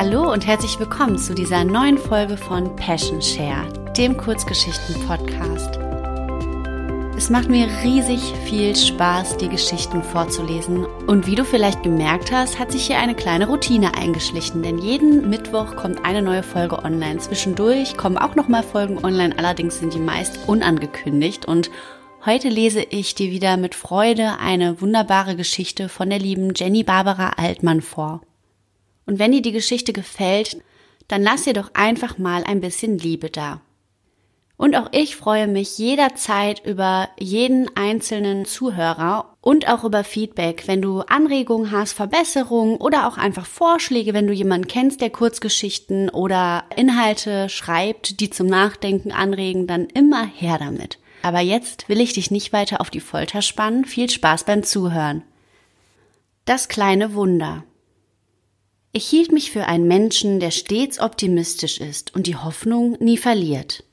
Hallo und herzlich willkommen zu dieser neuen Folge von Passion Share, dem Kurzgeschichten-Podcast. Es macht mir riesig viel Spaß, die Geschichten vorzulesen. Und wie du vielleicht gemerkt hast, hat sich hier eine kleine Routine eingeschlichen, denn jeden Mittwoch kommt eine neue Folge online. Zwischendurch kommen auch nochmal Folgen online, allerdings sind die meist unangekündigt und Heute lese ich dir wieder mit Freude eine wunderbare Geschichte von der lieben Jenny Barbara Altmann vor. Und wenn dir die Geschichte gefällt, dann lass dir doch einfach mal ein bisschen Liebe da. Und auch ich freue mich jederzeit über jeden einzelnen Zuhörer und auch über Feedback, wenn du Anregungen hast, Verbesserungen oder auch einfach Vorschläge, wenn du jemanden kennst, der Kurzgeschichten oder Inhalte schreibt, die zum Nachdenken anregen, dann immer her damit. Aber jetzt will ich dich nicht weiter auf die Folter spannen. Viel Spaß beim Zuhören. Das kleine Wunder. Ich hielt mich für einen Menschen, der stets optimistisch ist und die Hoffnung nie verliert.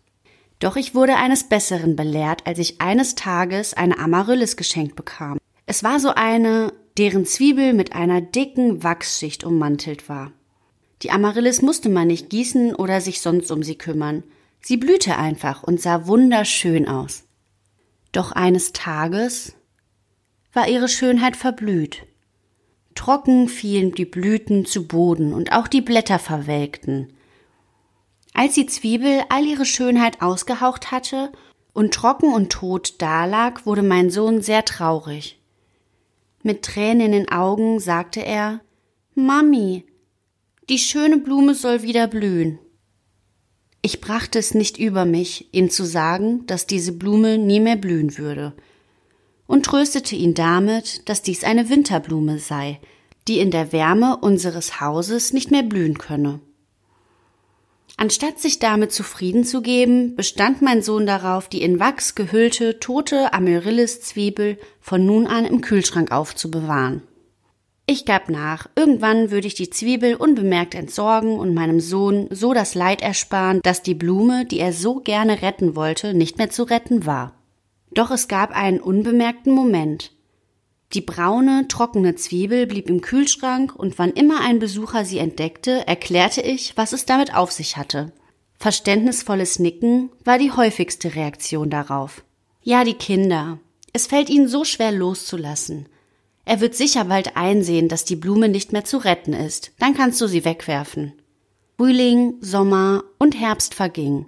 Doch ich wurde eines Besseren belehrt, als ich eines Tages eine Amaryllis geschenkt bekam. Es war so eine, deren Zwiebel mit einer dicken Wachsschicht ummantelt war. Die Amaryllis musste man nicht gießen oder sich sonst um sie kümmern. Sie blühte einfach und sah wunderschön aus. Doch eines Tages war ihre Schönheit verblüht. Trocken fielen die Blüten zu Boden und auch die Blätter verwelkten. Als die Zwiebel all ihre Schönheit ausgehaucht hatte und trocken und tot dalag, wurde mein Sohn sehr traurig. Mit Tränen in den Augen sagte er Mami, die schöne Blume soll wieder blühen. Ich brachte es nicht über mich, ihm zu sagen, dass diese Blume nie mehr blühen würde, und tröstete ihn damit, dass dies eine Winterblume sei, die in der Wärme unseres Hauses nicht mehr blühen könne. Anstatt sich damit zufrieden zu geben, bestand mein Sohn darauf, die in Wachs gehüllte tote Amaryllis-Zwiebel von nun an im Kühlschrank aufzubewahren. Ich gab nach, irgendwann würde ich die Zwiebel unbemerkt entsorgen und meinem Sohn so das Leid ersparen, dass die Blume, die er so gerne retten wollte, nicht mehr zu retten war. Doch es gab einen unbemerkten Moment. Die braune, trockene Zwiebel blieb im Kühlschrank und wann immer ein Besucher sie entdeckte, erklärte ich, was es damit auf sich hatte. Verständnisvolles Nicken war die häufigste Reaktion darauf. Ja, die Kinder. Es fällt ihnen so schwer loszulassen. Er wird sicher bald einsehen, dass die Blume nicht mehr zu retten ist. Dann kannst du sie wegwerfen. Frühling, Sommer und Herbst vergingen.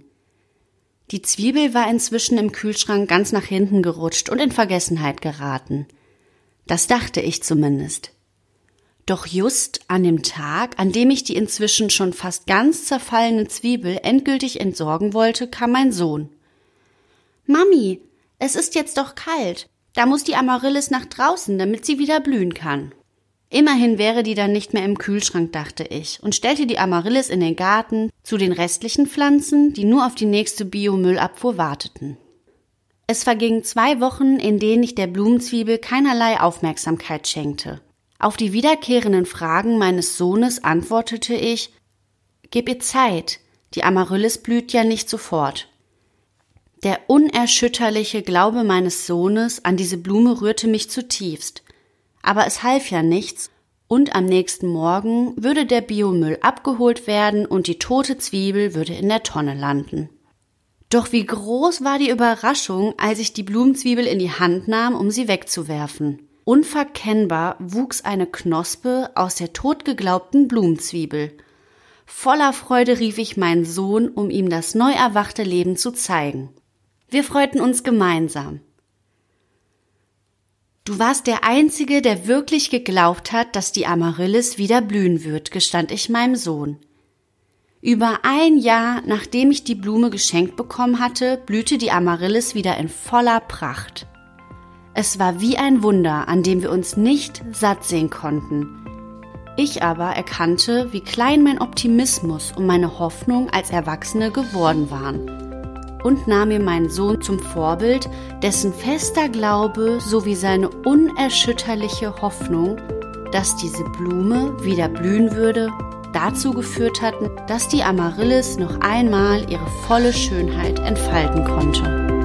Die Zwiebel war inzwischen im Kühlschrank ganz nach hinten gerutscht und in Vergessenheit geraten. Das dachte ich zumindest. Doch just an dem Tag, an dem ich die inzwischen schon fast ganz zerfallene Zwiebel endgültig entsorgen wollte, kam mein Sohn. Mami, es ist jetzt doch kalt. Da muss die Amaryllis nach draußen, damit sie wieder blühen kann. Immerhin wäre die dann nicht mehr im Kühlschrank, dachte ich, und stellte die Amaryllis in den Garten zu den restlichen Pflanzen, die nur auf die nächste Biomüllabfuhr warteten. Es vergingen zwei Wochen, in denen ich der Blumenzwiebel keinerlei Aufmerksamkeit schenkte. Auf die wiederkehrenden Fragen meines Sohnes antwortete ich Gib ihr Zeit, die Amaryllis blüht ja nicht sofort. Der unerschütterliche Glaube meines Sohnes an diese Blume rührte mich zutiefst. Aber es half ja nichts, und am nächsten Morgen würde der Biomüll abgeholt werden und die tote Zwiebel würde in der Tonne landen. Doch wie groß war die Überraschung, als ich die Blumenzwiebel in die Hand nahm, um sie wegzuwerfen. Unverkennbar wuchs eine Knospe aus der totgeglaubten Blumenzwiebel. Voller Freude rief ich meinen Sohn, um ihm das neu erwachte Leben zu zeigen. Wir freuten uns gemeinsam. Du warst der Einzige, der wirklich geglaubt hat, dass die Amaryllis wieder blühen wird, gestand ich meinem Sohn. Über ein Jahr, nachdem ich die Blume geschenkt bekommen hatte, blühte die Amaryllis wieder in voller Pracht. Es war wie ein Wunder, an dem wir uns nicht satt sehen konnten. Ich aber erkannte, wie klein mein Optimismus und meine Hoffnung als Erwachsene geworden waren und nahm mir meinen Sohn zum Vorbild, dessen fester Glaube sowie seine unerschütterliche Hoffnung, dass diese Blume wieder blühen würde, dazu geführt hatten, dass die Amaryllis noch einmal ihre volle Schönheit entfalten konnte.